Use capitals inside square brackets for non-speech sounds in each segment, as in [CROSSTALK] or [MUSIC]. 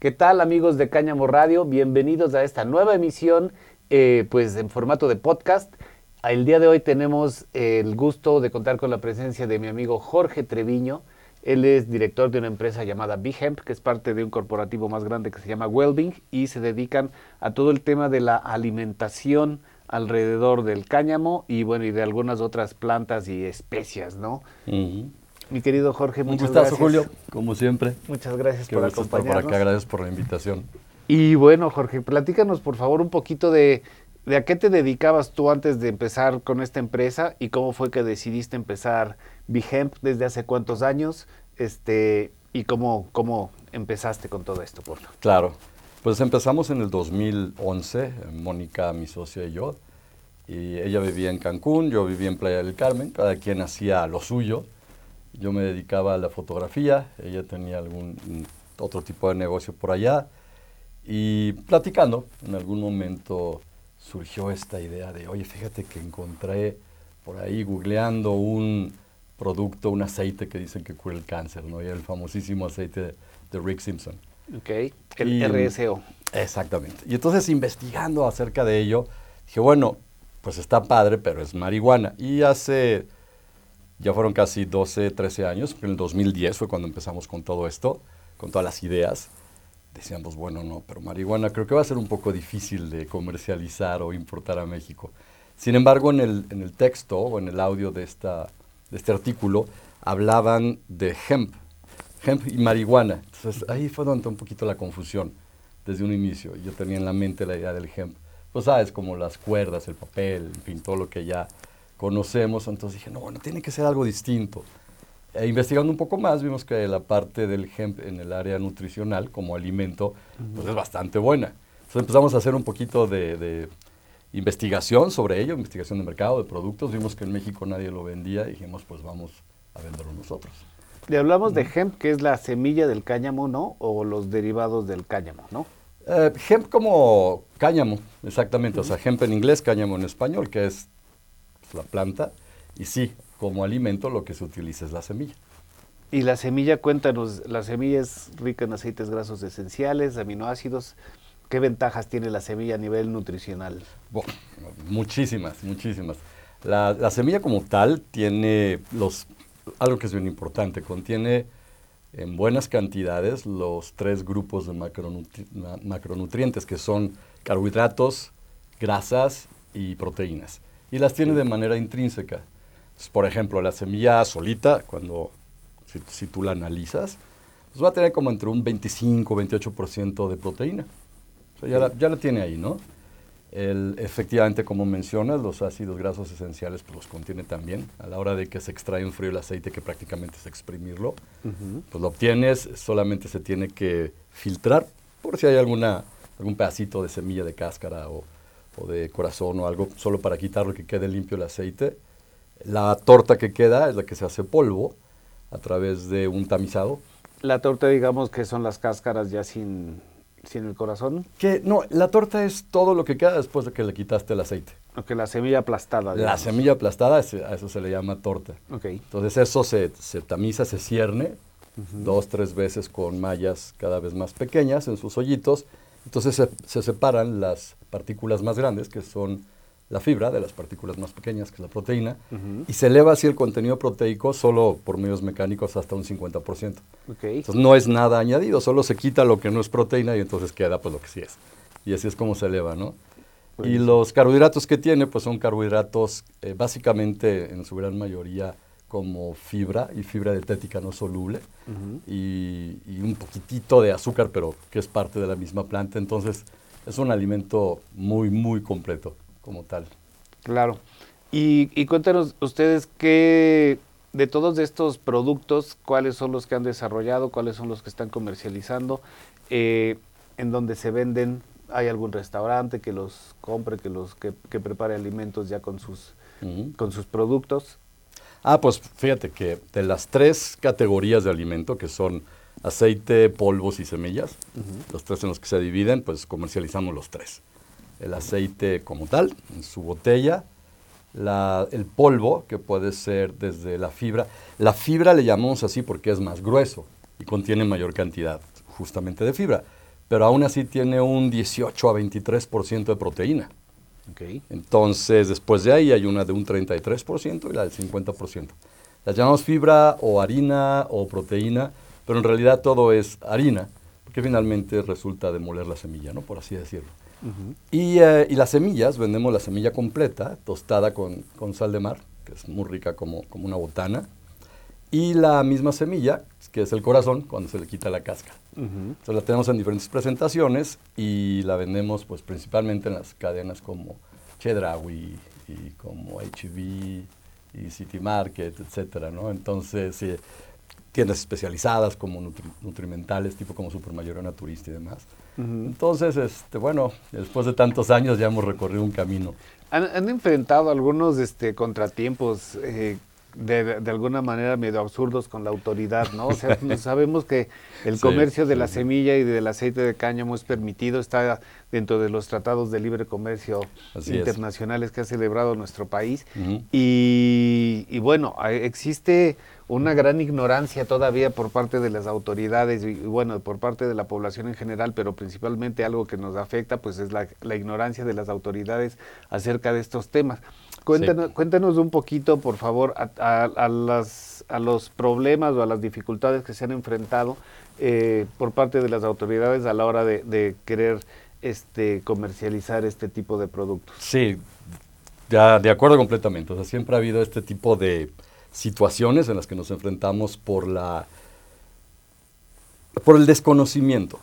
¿Qué tal amigos de Cáñamo Radio? Bienvenidos a esta nueva emisión, eh, pues en formato de podcast. El día de hoy tenemos el gusto de contar con la presencia de mi amigo Jorge Treviño. Él es director de una empresa llamada Hemp, que es parte de un corporativo más grande que se llama Welding y se dedican a todo el tema de la alimentación alrededor del cáñamo y bueno, y de algunas otras plantas y especias, ¿no? Mi querido Jorge, muchas gracias. Julio, como siempre. Muchas gracias por acompañarnos. Por acá, gracias por la invitación. Y bueno, Jorge, platícanos por favor un poquito de, de a qué te dedicabas tú antes de empezar con esta empresa y cómo fue que decidiste empezar Bihemp desde hace cuántos años este, y cómo, cómo empezaste con todo esto, por favor. Claro, pues empezamos en el 2011, Mónica, mi socia y yo, y ella vivía en Cancún, yo vivía en Playa del Carmen, cada quien hacía lo suyo. Yo me dedicaba a la fotografía, ella tenía algún otro tipo de negocio por allá. Y platicando, en algún momento surgió esta idea de, oye, fíjate que encontré por ahí googleando un producto, un aceite que dicen que cura el cáncer, ¿no? Y el famosísimo aceite de Rick Simpson. Ok, el RSO. Exactamente. Y entonces investigando acerca de ello, dije, bueno, pues está padre, pero es marihuana. Y hace ya fueron casi 12, 13 años, en el 2010 fue cuando empezamos con todo esto, con todas las ideas. Decíamos, bueno, no, pero marihuana creo que va a ser un poco difícil de comercializar o importar a México. Sin embargo, en el, en el texto o en el audio de, esta, de este artículo hablaban de hemp, hemp y marihuana. Entonces ahí fue donde un poquito la confusión desde un inicio. Yo tenía en la mente la idea del hemp. Pues sabes, como las cuerdas, el papel, en fin, todo lo que ya conocemos, entonces dije, no, bueno, tiene que ser algo distinto. E investigando un poco más, vimos que la parte del hemp en el área nutricional como alimento, pues es bastante buena. Entonces empezamos a hacer un poquito de, investigación sobre ello, investigación de mercado, de productos. Vimos que en México nadie lo vendía y dijimos, pues vamos a venderlo nosotros. Le hablamos de hemp, que es la semilla del cáñamo, ¿no? O los derivados del cáñamo, ¿no? Eh, hemp como cáñamo, exactamente. O sea, hemp en inglés, cáñamo en español, que es la planta, y sí, como alimento lo que se utiliza es la semilla. Y la semilla, cuéntanos, la semilla es rica en aceites grasos esenciales, aminoácidos. ¿Qué ventajas tiene la semilla a nivel nutricional? muchísimas, muchísimas. La, semilla como tal tiene los, algo que es bien importante, contiene en buenas cantidades los tres grupos de macronutrientes, que son carbohidratos, grasas y proteínas y las tiene de manera intrínseca. por ejemplo, la semilla solita, cuando si, tú la analizas, pues va a tener como entre un 25 28% de proteína. ya, la, tiene ahí, ¿no? El, efectivamente, como mencionas, los ácidos grasos esenciales pues los contiene también. A la hora de que se extrae un frío el aceite, que prácticamente es exprimirlo, pues lo obtienes, solamente se tiene que filtrar por si hay alguna, algún pedacito de semilla de cáscara o, o de corazón o algo, solo para quitarlo que quede limpio el aceite. La torta que queda es la que se hace polvo a través de un tamizado. La torta, digamos que son las cáscaras ya sin, sin el corazón. Que no, la torta es todo lo que queda después de que le quitaste el aceite. Ok, la semilla aplastada. La semilla aplastada, a eso se le llama torta. Entonces eso se, se tamiza, se cierne dos, tres veces con mallas cada vez más pequeñas en sus hoyitos entonces se, separan las partículas más grandes, que son la fibra, de las partículas más pequeñas, que es la proteína, y se eleva así el contenido proteico solo por medios mecánicos hasta un 50%. Entonces no es nada añadido, solo se quita lo que no es proteína y entonces queda pues lo que sí es. Y así es como se eleva, ¿no? Y los carbohidratos que tiene, pues son carbohidratos eh, básicamente en su gran mayoría como fibra y fibra dietética no soluble y, un poquitito de azúcar, pero que es parte de la misma planta. Entonces es un alimento muy, muy completo como tal. Claro. Y, cuéntanos ustedes qué, de todos estos productos, cuáles son los que han desarrollado, cuáles son los que están comercializando, eh, en donde se venden, hay algún restaurante que los compre, que los que, prepare alimentos ya con sus, con sus productos. Ah, pues fíjate que de las tres categorías de alimento, que son aceite, polvos y semillas, los tres en los que se dividen, pues comercializamos los tres. El aceite como tal, en su botella, el polvo, que puede ser desde la fibra. La fibra le llamamos así porque es más grueso y contiene mayor cantidad justamente de fibra. pero aún así tiene un 18 a 23% de proteína. Entonces, después de ahí hay una de un 33% y la del 50%. Las llamamos fibra o harina o proteína, pero en realidad todo es harina, porque finalmente resulta de moler la semilla, ¿no? Por así decirlo. y, eh, y las semillas, vendemos la semilla completa, tostada con, con sal de mar, que es muy rica como, como una botana, y la misma semilla, que es el corazón, cuando se le quita la cáscara. Entonces la tenemos en diferentes presentaciones y la vendemos pues principalmente en las cadenas como Chedraui y como HB y City Market, etcétera, ¿no? Entonces, eh, tiendas especializadas como nutri- nutrimentales, tipo como Supermayoría Naturista y demás. Entonces, este, bueno, después de tantos años ya hemos recorrido un camino. ¿Han, han enfrentado algunos este, contratiempos eh, de, de alguna manera medio absurdos con la autoridad, ¿no? O sea, no [LAUGHS] sabemos que el Sí, comercio de la sí. semilla y del aceite de cáñamo es permitido, está dentro de los tratados de libre comercio Así es. internacionales que ha celebrado nuestro país. Y, y bueno, existe una gran ignorancia todavía por parte de las autoridades y, y bueno, por parte de la población en general, pero principalmente algo que nos afecta pues es la, la ignorancia de las autoridades acerca de estos temas. Cuéntanos, cuéntanos un poquito, por favor, a, a- a las, a los problemas o a las dificultades que se han enfrentado eh, por parte de las autoridades a la hora de, de querer este, comercializar este tipo de productos. Sí, ya, de acuerdo completamente. O sea, siempre ha habido este tipo de situaciones en las que nos enfrentamos por la por el desconocimiento.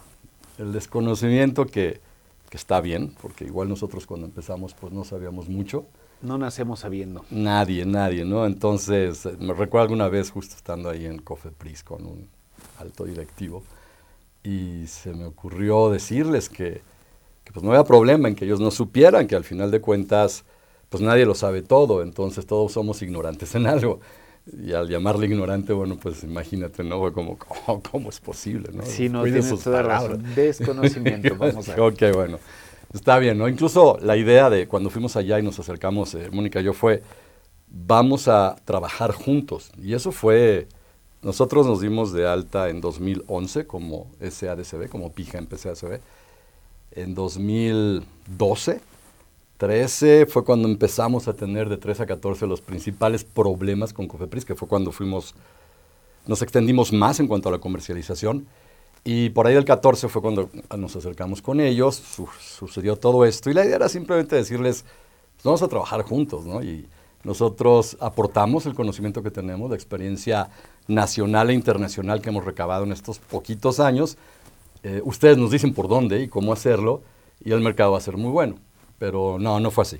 El desconocimiento que, que está bien, porque igual nosotros cuando empezamos pues no sabíamos mucho. No nacemos sabiendo. Nadie, nadie, ¿no? Entonces, me recuerdo alguna vez justo estando ahí en Cofepris con un alto directivo y se me ocurrió decirles que, que, pues no había problema en que ellos no supieran, que al final de cuentas pues nadie lo sabe todo, entonces todos somos ignorantes en algo. Y al llamarle ignorante, bueno, pues imagínate, ¿no? Como, ¿cómo, cómo es posible, no? Sí, no, tienes toda palabras. razón. Desconocimiento, vamos a [LAUGHS] ver. Ok, bueno. Está bien, ¿no? Incluso la idea de cuando fuimos allá y nos acercamos, eh, Mónica y yo, fue, vamos a trabajar juntos. Y eso fue, nosotros nos dimos de alta en 2011 como SADCB, como PIJA en PCACB. En 2012, 13 fue cuando empezamos a tener de 3 a 14 los principales problemas con Cofepris, que fue cuando fuimos, nos extendimos más en cuanto a la comercialización. Y por ahí del 14 fue cuando nos acercamos con ellos, su- sucedió todo esto. Y la idea era simplemente decirles, pues vamos a trabajar juntos, ¿no? Y nosotros aportamos el conocimiento que tenemos, la experiencia nacional e internacional que hemos recabado en estos poquitos años. Eh, ustedes nos dicen por dónde y cómo hacerlo, y el mercado va a ser muy bueno. Pero no, no fue así.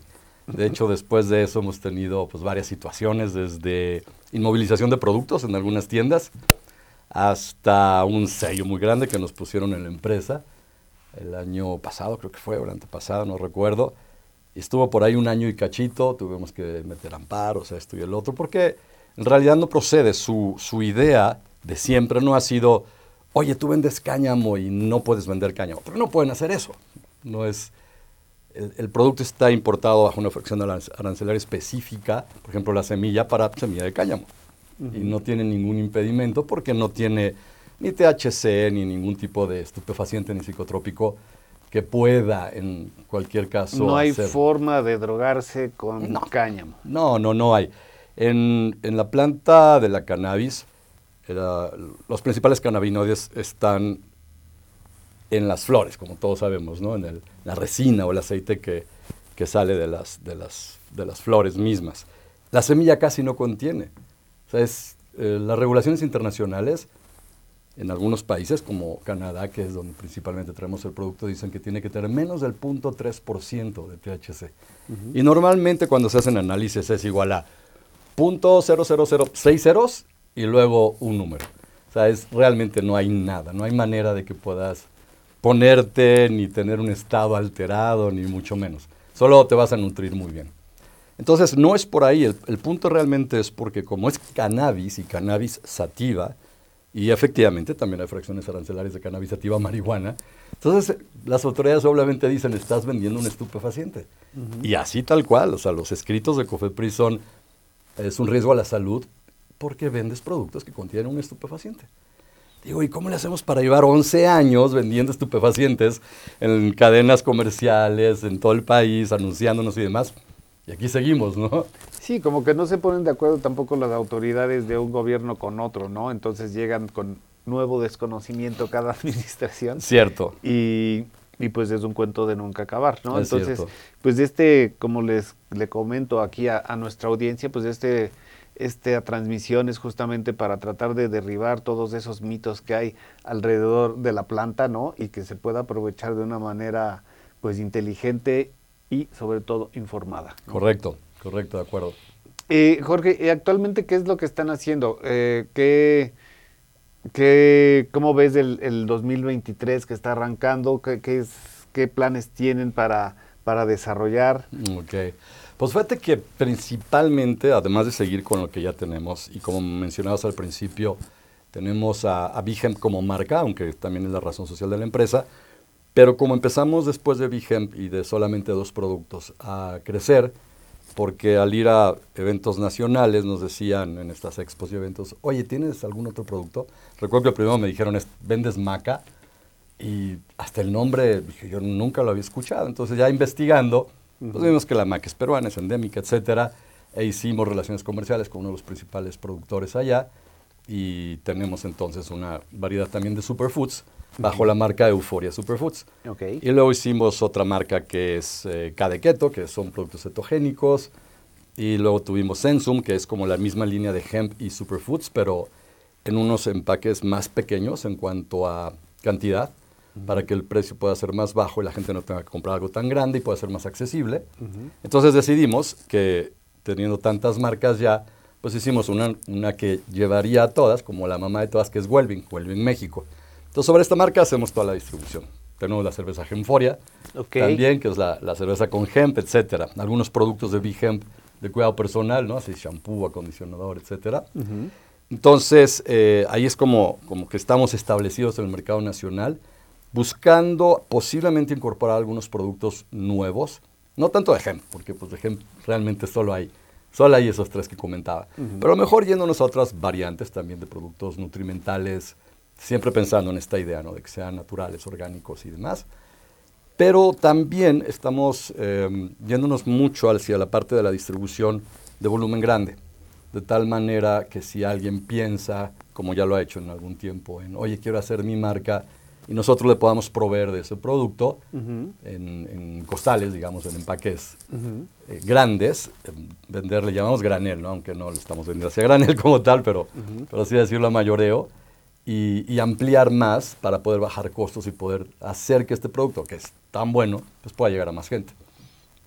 De hecho, [LAUGHS] después de eso hemos tenido pues, varias situaciones, desde inmovilización de productos en algunas tiendas, hasta un sello muy grande que nos pusieron en la empresa el año pasado, creo que fue, o el antepasado, no recuerdo. Estuvo por ahí un año y cachito, tuvimos que meter amparos, esto y el otro, porque en realidad no procede. Su, su idea de siempre no ha sido, oye, tú vendes cáñamo y no puedes vender cáñamo. Pero no pueden hacer eso. No es, el, el producto está importado bajo una fracción aranc- arancelaria específica, por ejemplo, la semilla para semilla de cáñamo. Y no tiene ningún impedimento porque no tiene ni THC ni ningún tipo de estupefaciente ni psicotrópico que pueda en cualquier caso No hay hacer- forma de drogarse con No. cáñamo. no, no, no hay. En, en la planta de la cannabis, era- los principales cannabinoides están en las flores, como todos sabemos, ¿no? En el- la resina o el aceite que, que sale de las, de, las, de las flores mismas. La semilla casi no contiene. O sea, es, eh, las regulaciones internacionales en algunos países, como Canadá, que es donde principalmente traemos el producto, dicen que tiene que tener menos del 0.3% de THC. Y normalmente cuando se hacen análisis es igual a 0.00060 ceros y luego un número. O sea, es, realmente no hay nada, no hay manera de que puedas ponerte ni tener un estado alterado, ni mucho menos. Solo te vas a nutrir muy bien. Entonces, no es por ahí, el, el punto realmente es porque como es cannabis y cannabis sativa, y efectivamente también hay fracciones arancelarias de cannabis sativa marihuana, entonces las autoridades obviamente dicen, estás vendiendo un estupefaciente. Y así tal cual, o sea, los escritos de Cofepris son, es un riesgo a la salud porque vendes productos que contienen un estupefaciente. Digo, ¿y cómo le hacemos para llevar 11 años vendiendo estupefacientes en cadenas comerciales, en todo el país, anunciándonos y demás? Y aquí seguimos, ¿no? Sí, como que no se ponen de acuerdo tampoco las autoridades de un gobierno con otro, ¿no? Entonces llegan con nuevo desconocimiento cada [LAUGHS] administración. Cierto. Y, y pues es un cuento de nunca acabar, ¿no? Entonces, pues este, como les le comento aquí a, a nuestra audiencia, pues este esta transmisión es justamente para tratar de derribar todos esos mitos que hay alrededor de la planta, ¿no? Y que se pueda aprovechar de una manera, pues, inteligente y, sobre todo, informada. Correcto, correcto, de acuerdo. Eh, Jorge, actualmente qué es lo que están haciendo? Eh, ¿qué, qué, ¿Cómo ves el, el, 2023 que está arrancando? ¿Qué, qué, es, qué planes tienen para, para desarrollar? Ok. Pues fíjate que principalmente, además de seguir con lo que ya tenemos, y como mencionabas al principio, tenemos a, a como marca, aunque también es la razón social de la empresa, pero como empezamos después de Vigem y de solamente dos productos a crecer, porque al ir a eventos nacionales nos decían en estas expos y eventos, oye, ¿tienes algún otro producto? Recuerdo que primero me dijeron, ¿vendes maca? Y hasta el nombre, dije, yo nunca lo había escuchado. Entonces ya investigando, pues vimos que la maca es peruana, es endémica, etcétera, e hicimos relaciones comerciales con uno de los principales productores allá y tenemos entonces una variedad también de superfoods bajo la marca Euforia Superfoods. Okay. Y luego hicimos otra marca que es eh, Keto, que son productos cetogénicos. Y luego tuvimos Sensum, que es como la misma línea de hemp y superfoods, pero en unos empaques más pequeños en cuanto a cantidad para que el precio pueda ser más bajo y la gente no tenga que comprar algo tan grande y pueda ser más accesible. Entonces decidimos que teniendo tantas marcas ya, pues hicimos una, una, que llevaría a todas, como la mamá de todas, que es Welving, Welving México. Entonces sobre esta marca hacemos toda la distribución. Tenemos la cerveza Gemforia, también, que es la, la, cerveza con hemp, etcétera. Algunos productos de Big Hemp de cuidado personal, ¿no? Así shampoo, acondicionador, etcétera. Entonces, eh, ahí es como, como que estamos establecidos en el mercado nacional buscando posiblemente incorporar algunos productos nuevos, no tanto de hemp, porque pues de hemp realmente solo hay, solo hay esos tres que comentaba, pero a lo mejor yéndonos a otras variantes también de productos nutrimentales, siempre pensando en esta idea, ¿no? De que sean naturales, orgánicos y demás. Pero también estamos eh, yéndonos mucho hacia la parte de la distribución de volumen grande, de tal manera que si alguien piensa, como ya lo ha hecho en algún tiempo, en, oye, quiero hacer mi marca y nosotros le podamos proveer de ese producto en, costales, digamos, en empaques eh, grandes, venderle, llamamos granel, ¿no? aunque no le estamos vendiendo hacia granel como tal, pero, pero así decirlo a mayoreo, y, y, ampliar más para poder bajar costos y poder hacer que este producto, que es tan bueno, pues pueda llegar a más gente.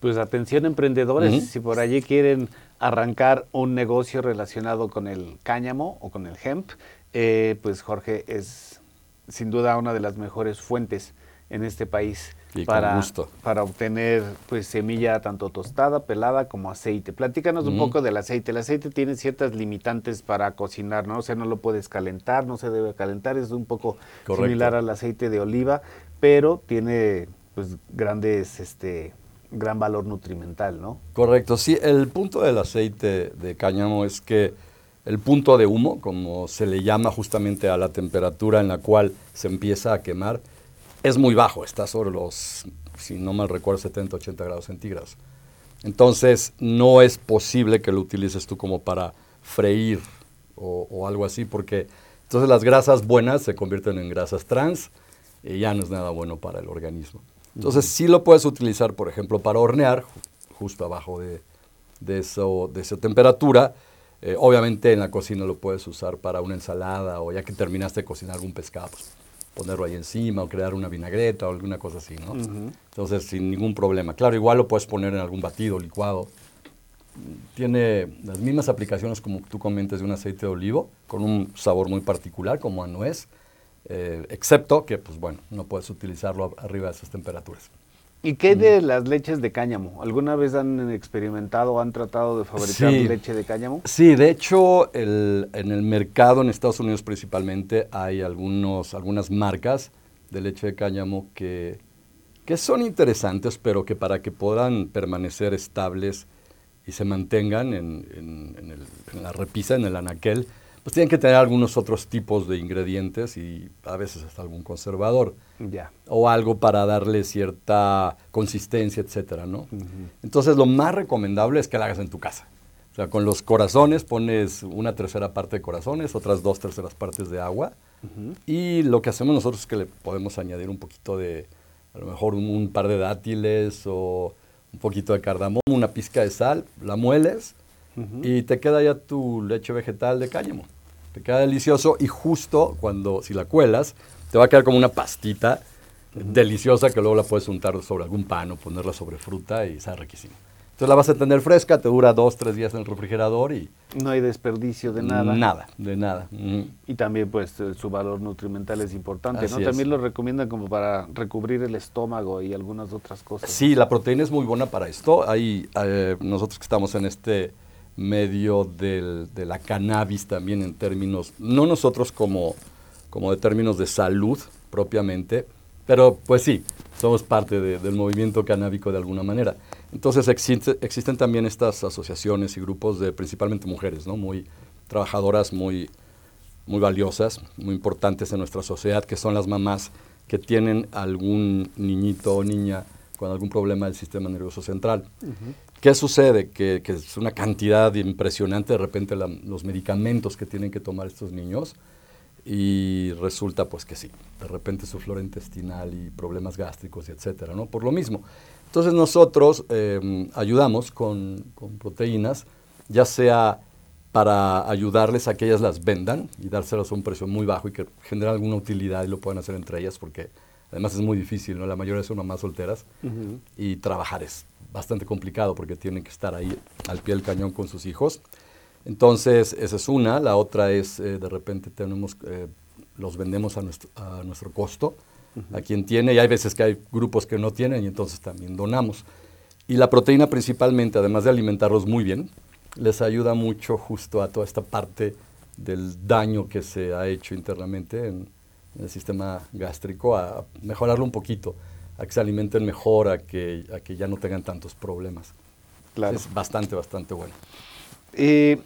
Pues atención emprendedores, si por allí quieren arrancar un negocio relacionado con el cáñamo o con el hemp, eh, pues Jorge es sin duda una de las mejores fuentes en este país para, para obtener pues semilla tanto tostada, pelada como aceite. Platícanos un poco del aceite. El aceite tiene ciertas limitantes para cocinar, ¿no? O sea, no lo puedes calentar, no se debe calentar, es un poco similar al aceite de oliva, pero tiene pues grandes este gran valor nutrimental, ¿no? Correcto, sí, el punto del aceite de cáñamo es que el punto de humo, como se le llama justamente a la temperatura en la cual se empieza a quemar, es muy bajo, está sobre los, si no mal recuerdo, 70, 80 grados centígrados. Entonces, no es posible que lo utilices tú como para freír o, algo así, porque entonces las grasas buenas se convierten en grasas trans y ya no es nada bueno para el organismo. Entonces, sí lo puedes utilizar, por ejemplo, para hornear, justo abajo de, de, eso, de esa temperatura, eh, obviamente en la cocina lo puedes usar para una ensalada o ya que terminaste de cocinar algún pescado, pues, ponerlo ahí encima o crear una vinagreta o alguna cosa así, ¿no? Entonces, sin ningún problema. Claro, igual lo puedes poner en algún batido, licuado. Tiene las mismas aplicaciones como tú comentas de un aceite de olivo, con un sabor muy particular como a nuez, eh, excepto que, pues bueno, no puedes utilizarlo arriba de esas temperaturas. ¿Y qué de las leches de cáñamo? ¿Alguna vez han experimentado o han tratado de fabricar leche de cáñamo? Sí, de hecho, en el mercado en Estados Unidos principalmente hay algunos, algunas marcas de leche de cáñamo que, que son interesantes, pero que para que puedan permanecer estables y se mantengan en, en, la repisa, en el anaquel, pues tienen que tener algunos otros tipos de ingredientes y a veces hasta algún conservador. Ya. O algo para darle cierta consistencia, etcétera, ¿no? Entonces lo más recomendable es que la hagas en tu casa. O sea, con los corazones pones una tercera parte de corazones, otras dos terceras partes de agua. Y lo que hacemos nosotros es que le podemos añadir un poquito de, a lo mejor un, un par de dátiles o un poquito de cardamomo, una pizca de sal, la mueles y te queda ya tu leche vegetal de cáñamo. Te queda delicioso y justo cuando, si la cuelas, te va a quedar como una pastita deliciosa que luego la puedes untar sobre algún pan o ponerla sobre fruta y sabe riquísimo. Entonces la vas a tener fresca, te dura dos, tres días en el refrigerador y... No hay desperdicio de nada. Nada, de nada. Mm. Y también pues eh, su valor nutrimental es importante, Así ¿no? es. También lo recomiendan como para recubrir el estómago y algunas otras cosas. Sí, la proteína es muy buena para esto. Hay, eh, nosotros que estamos en este medio del- de la cannabis también en términos, no nosotros como, como de términos de salud propiamente, pero pues sí, somos parte de- del movimiento canábico de alguna manera. Entonces existe- existen también estas asociaciones y grupos de principalmente mujeres, ¿no? Muy trabajadoras, muy, muy valiosas, muy importantes en nuestra sociedad, que son las mamás que tienen algún niñito o niña con algún problema del sistema nervioso central. ¿Qué sucede? Que, es una cantidad impresionante de repente los medicamentos que tienen que tomar estos niños y resulta pues que sí, de repente su flora intestinal y problemas gástricos y etcétera, ¿no? Por lo mismo. Entonces nosotros eh, ayudamos con, con proteínas, ya sea para ayudarles a que ellas las vendan y dárselas a un precio muy bajo y que genere alguna utilidad y lo puedan hacer entre ellas porque además es muy difícil, ¿no? La mayoría son mamás solteras Ujú. y trabajar es bastante complicado porque tienen que estar ahí al pie del cañón con sus hijos. Entonces, esa es una. La otra es, eh, de repente tenemos, eh, los vendemos a nuestro, a nuestro costo, a quien tiene, y hay veces que hay grupos que no tienen y entonces también donamos. Y la proteína principalmente, además de alimentarlos muy bien, les ayuda mucho justo a toda esta parte del daño que se ha hecho internamente en, en el sistema gástrico, a mejorarlo un poquito, a que se alimenten mejor, a que, a que ya no tengan tantos problemas. Claro. Es bastante, bastante bueno. Eh,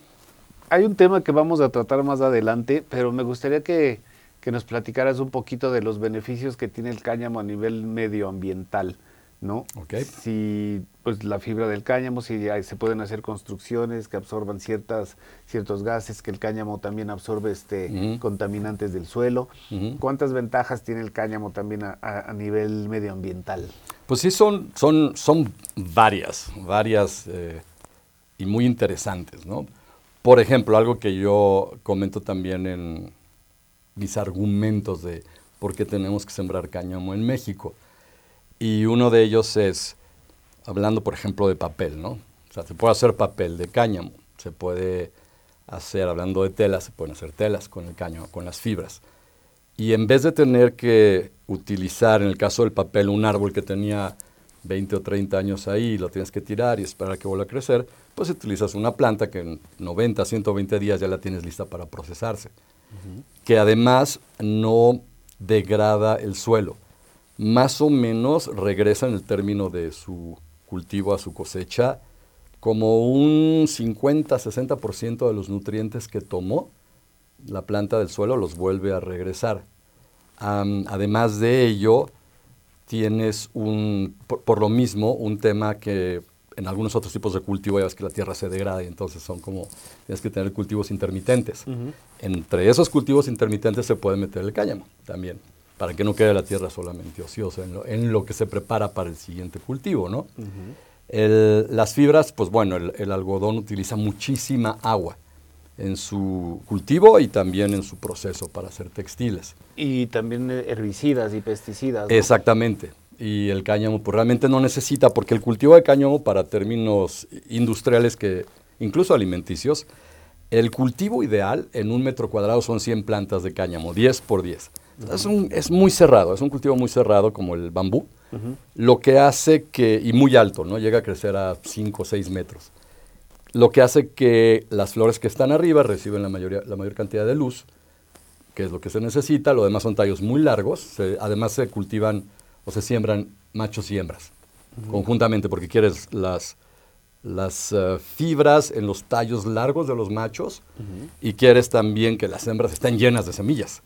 hay un tema que vamos a tratar más adelante, pero me gustaría que, que nos platicaras un poquito de los beneficios que tiene el cáñamo a nivel medioambiental, ¿no? Ok. Si pues la fibra del cáñamo, si hay- se pueden hacer construcciones que absorban ciertas, ciertos gases, que el cáñamo también absorbe este, contaminantes del suelo. ¿Cuántas ventajas tiene el cáñamo también a, a- a nivel medioambiental? Pues sí, son, son, son varias, varias eh, y muy interesantes, ¿no? Por ejemplo, algo que yo comento también en mis argumentos de por qué tenemos que sembrar cáñamo en México. Y uno de ellos es, hablando por ejemplo de papel, ¿no? O sea, se puede hacer papel de cáñamo, se puede hacer, hablando de telas, se pueden hacer telas con el cáñamo, con las fibras. Y en vez de tener que utilizar, en el caso del papel, un árbol que tenía 20 o 30 años ahí lo tienes que tirar y esperar a que vuelva a crecer, pues utilizas una planta que en 90, 120 días ya la tienes lista para procesarse. Que además no degrada el suelo. Más o menos regresa en el término de su cultivo a su cosecha como un 50-60% de los nutrientes que tomó la planta del suelo los vuelve a regresar. Además de ello, tienes un, por, por lo mismo, un tema que en algunos otros tipos de cultivo ya ves que la tierra se degrada y entonces son como, tienes que tener cultivos intermitentes. Entre esos cultivos intermitentes se puede meter el cáñamo también, para que no quede la tierra solamente ociosa en lo, en lo que se prepara para el siguiente cultivo, ¿no? El- las fibras, pues bueno, el, el algodón utiliza muchísima agua en su cultivo y también en su proceso para hacer textiles. Y también herbicidas y pesticidas. ¿no? Exactamente. Y el cáñamo pues, realmente no necesita, porque el cultivo de cáñamo para términos industriales, que incluso alimenticios, el cultivo ideal en un metro cuadrado son 100 plantas de cáñamo, 10 por 10. Es, un- es muy cerrado, es un cultivo muy cerrado como el bambú, lo que hace que, y muy alto, ¿no? llega a crecer a 5 o 6 metros, lo que hace que las flores que están arriba reciben la, mayoría, la mayor cantidad de luz, que es lo que se necesita, lo demás son tallos muy largos, se- además se cultivan o se siembran machos y hembras conjuntamente porque quieres las, las eh, fibras en los tallos largos de los machos y quieres también que las hembras estén llenas de semillas.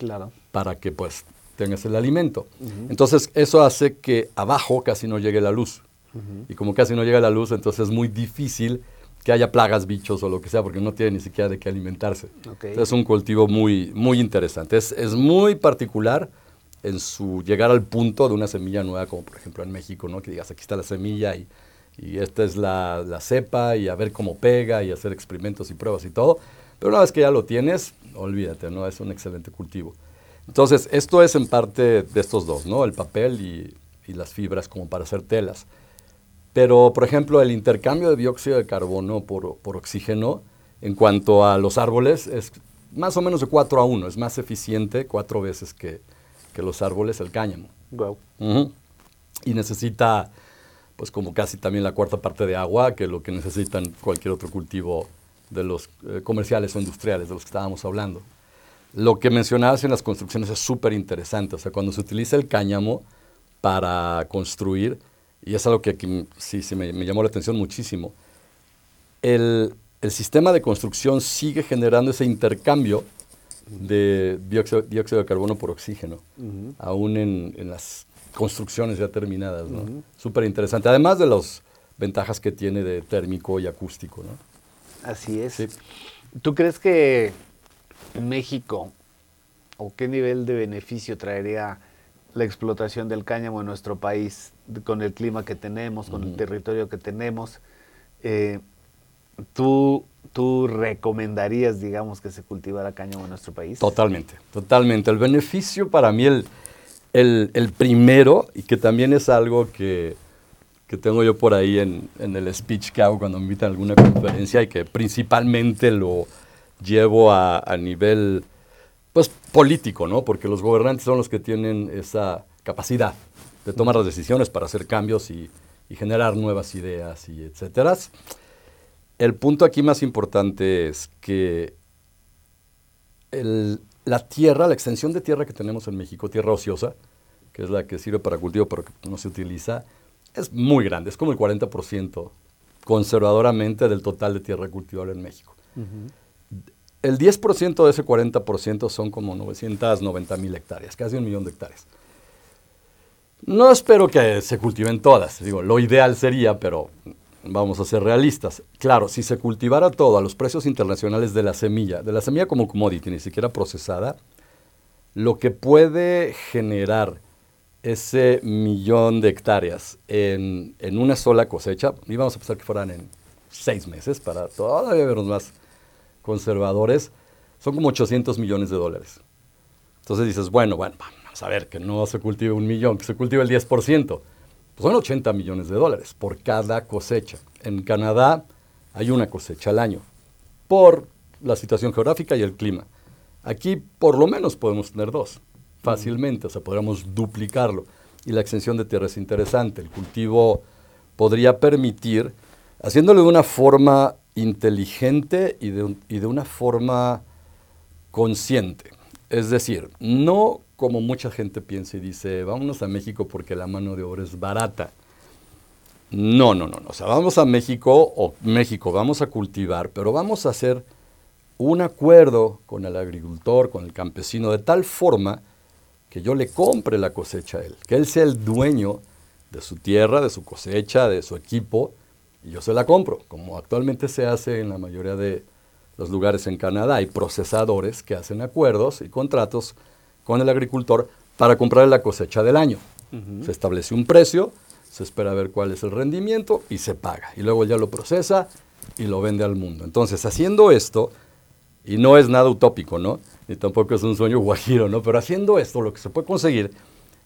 Claro. Para que pues tengas el alimento. Entonces eso hace que abajo casi no llegue la luz. Y como casi no llega la luz, entonces es muy difícil que haya plagas, bichos o lo que sea, porque no tiene ni siquiera de qué alimentarse. Es un cultivo muy, muy interesante. Es, es, muy particular en su llegar al punto de una semilla nueva, como por ejemplo en México, ¿no? que digas, aquí está la semilla y y esta es la, cepa y a ver cómo pega y hacer experimentos y pruebas y todo. Pero una vez que ya lo tienes, olvídate, ¿no? Es un excelente cultivo. Entonces, esto es en parte de estos dos, ¿no? El papel y, las fibras como para hacer telas. Pero, por ejemplo, el intercambio de dióxido de carbono por, oxígeno en cuanto a los árboles es más o menos de 4 a 1. Es más eficiente cuatro veces que, los árboles el cáñamo. Wow. Y necesita pues como casi también la cuarta parte de agua que lo que necesitan cualquier otro cultivo de los eh, comerciales o industriales de los que estábamos hablando. Lo que mencionabas en las construcciones es súper interesante, o sea, cuando se utiliza el cáñamo para construir, y es algo que aquí sí, sí me, llamó la atención muchísimo, el, el, sistema de construcción sigue generando ese intercambio de dióxido, de carbono por oxígeno, aún en, en, las construcciones ya terminadas, ¿no? Súper interesante. Además de las ventajas que tiene de térmico y acústico, ¿no? Así es. ¿Tú crees que México o qué nivel de beneficio traería la explotación del cáñamo en nuestro país con el clima que tenemos, con el territorio que tenemos? Eh, ¿tú, ¿Tú recomendarías, digamos, que se cultivara cáñamo en nuestro país? Totalmente, totalmente. El beneficio para mí, el, el, primero, y que también es algo que, tengo yo por ahí en, el speech que hago cuando me invitan a alguna conferencia y que principalmente lo llevo a, nivel pues, político, ¿no? Porque los gobernantes son los que tienen esa capacidad de tomar las decisiones para hacer cambios y, generar nuevas ideas y etcétera. El punto aquí más importante es que el, la tierra, la extensión de tierra que tenemos en México, tierra ociosa, que es la que sirve para cultivo pero que no se utiliza, es muy grande, es como el 40% conservadoramente del total de tierra cultivable en México. El 10% de ese 40% son como 990 mil hectáreas, casi un millón de hectáreas. No espero que se cultiven todas, digo, lo ideal sería, pero vamos a ser realistas. Claro, si se cultivara todo a los precios internacionales de la semilla, de la semilla como commodity, ni siquiera procesada, lo que puede generar ese millón de hectáreas en, una sola cosecha, y vamos a pensar que fueran en seis meses, para todavía vernos más conservadores, son como 800 millones de dólares. Entonces dices, bueno, bueno, vamos a ver, que no se cultive un millón, que se cultive el 10% son 80 millones de dólares por cada cosecha. En Canadá hay una cosecha al año por la situación geográfica y el clima. Aquí por lo menos podemos tener dos fácilmente, o sea, podríamos duplicarlo. Y la extensión de tierra es interesante. El cultivo podría permitir, haciéndolo de una forma inteligente y de, y de una forma consciente. Es decir, no como mucha gente piensa y dice, vámonos a México porque la mano de obra es barata. No, no, no, no. O sea, vamos a México o México, vamos a cultivar, pero vamos a hacer un acuerdo con el agricultor, con el campesino, de tal forma que yo le compre la cosecha a él, que él sea el dueño de su tierra, de su cosecha, de su equipo, y yo se la compro, como actualmente se hace en la mayoría de los lugares en Canadá. Hay procesadores que hacen acuerdos y contratos con el agricultor para comprar la cosecha del año. Se establece un precio, se espera ver cuál es el rendimiento y se paga. Y luego ya lo procesa y lo vende al mundo. Entonces, haciendo esto, y no es nada utópico, ¿no? Ni tampoco es un sueño guajiro, ¿no? Pero haciendo esto, lo que se puede conseguir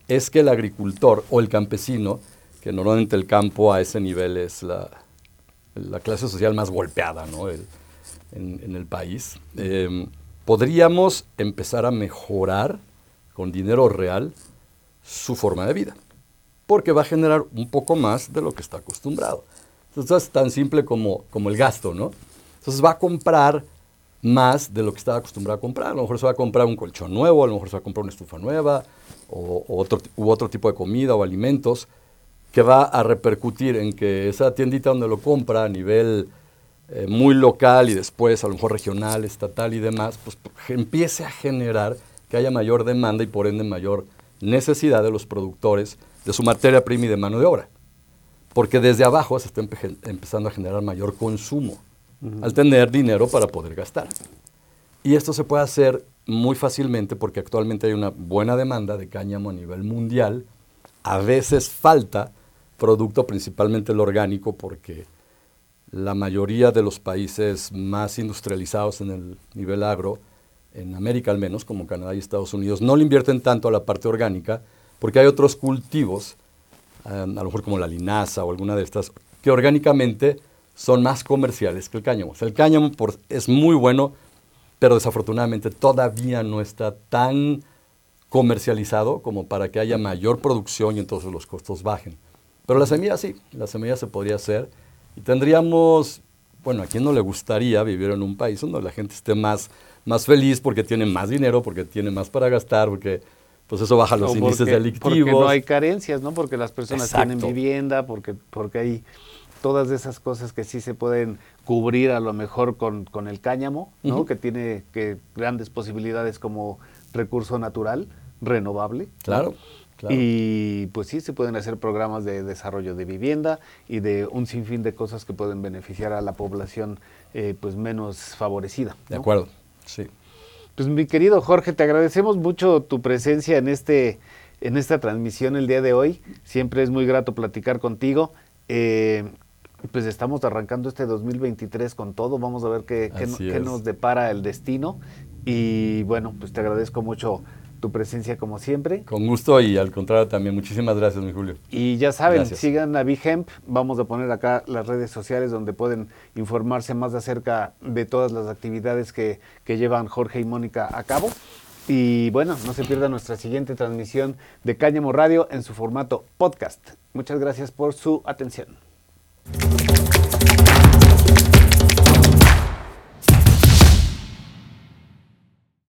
es que el agricultor o el campesino, que normalmente el campo a ese nivel es la, clase social más golpeada, ¿no? en, el país, eh, podríamos empezar a mejorar con dinero real su forma de vida, porque va a generar un poco más de lo que está acostumbrado. Entonces es tan simple como, como el gasto, ¿no? Entonces va a comprar más de lo que estaba acostumbrado a comprar. A lo mejor se va a comprar un colchón nuevo, a lo mejor se va a comprar una estufa nueva, o, otro, u otro tipo de comida o alimentos, que va a repercutir en que esa tiendita donde lo compra a nivel eh, muy local y después a lo mejor regional, estatal y demás, pues empiece a generar que haya mayor demanda y por ende mayor necesidad de los productores de su materia prima y de mano de obra. Porque desde abajo se está empezando a generar mayor consumo al tener dinero para poder gastar. Y esto se puede hacer muy fácilmente porque actualmente hay una buena demanda de cáñamo a nivel mundial. A veces falta producto, principalmente el orgánico, porque la mayoría de los países más industrializados en el nivel agro, en América al menos, como Canadá y Estados Unidos, no le invierten tanto a la parte orgánica, porque hay otros cultivos, eh, a lo mejor como la linaza o alguna de estas, que orgánicamente son más comerciales que el cáñamo. el cáñamo es muy bueno, pero desafortunadamente todavía no está tan comercializado como para que haya mayor producción y entonces los costos bajen. Pero la semilla sí, la semilla se podría hacer y tendríamos, bueno, a quién no le gustaría vivir en un país donde la gente esté más, más feliz porque tiene más dinero, porque tiene más para gastar, porque pues eso baja los índices delictivos. Porque no hay carencias, ¿no? Porque las personas tienen vivienda, porque, porque hay todas esas cosas que sí se pueden cubrir a lo mejor con, con el cáñamo, ¿no? Que tiene que grandes posibilidades como recurso natural, renovable. Claro. Y pues sí, se pueden hacer programas de desarrollo de vivienda y de un sinfín de cosas que pueden beneficiar a la población eh, pues menos favorecida. De acuerdo, sí. Pues mi querido Jorge, te agradecemos mucho tu presencia en, este, en esta transmisión el día de hoy. Siempre es muy grato platicar contigo. Eh, pues estamos arrancando este 2023 con todo. Vamos a ver qué, qué nos depara el destino. Y bueno, pues te agradezco mucho tu presencia como siempre. Con gusto y al contrario también. Muchísimas gracias, mi Julio. Y ya saben, sigan a Bihemp. Vamos a poner acá las redes sociales donde pueden informarse más acerca de todas las actividades que, que llevan Jorge y Mónica a cabo. Y bueno, no se pierda nuestra siguiente transmisión de Cáñamo Radio en su formato podcast. Muchas gracias por su atención. Thank you.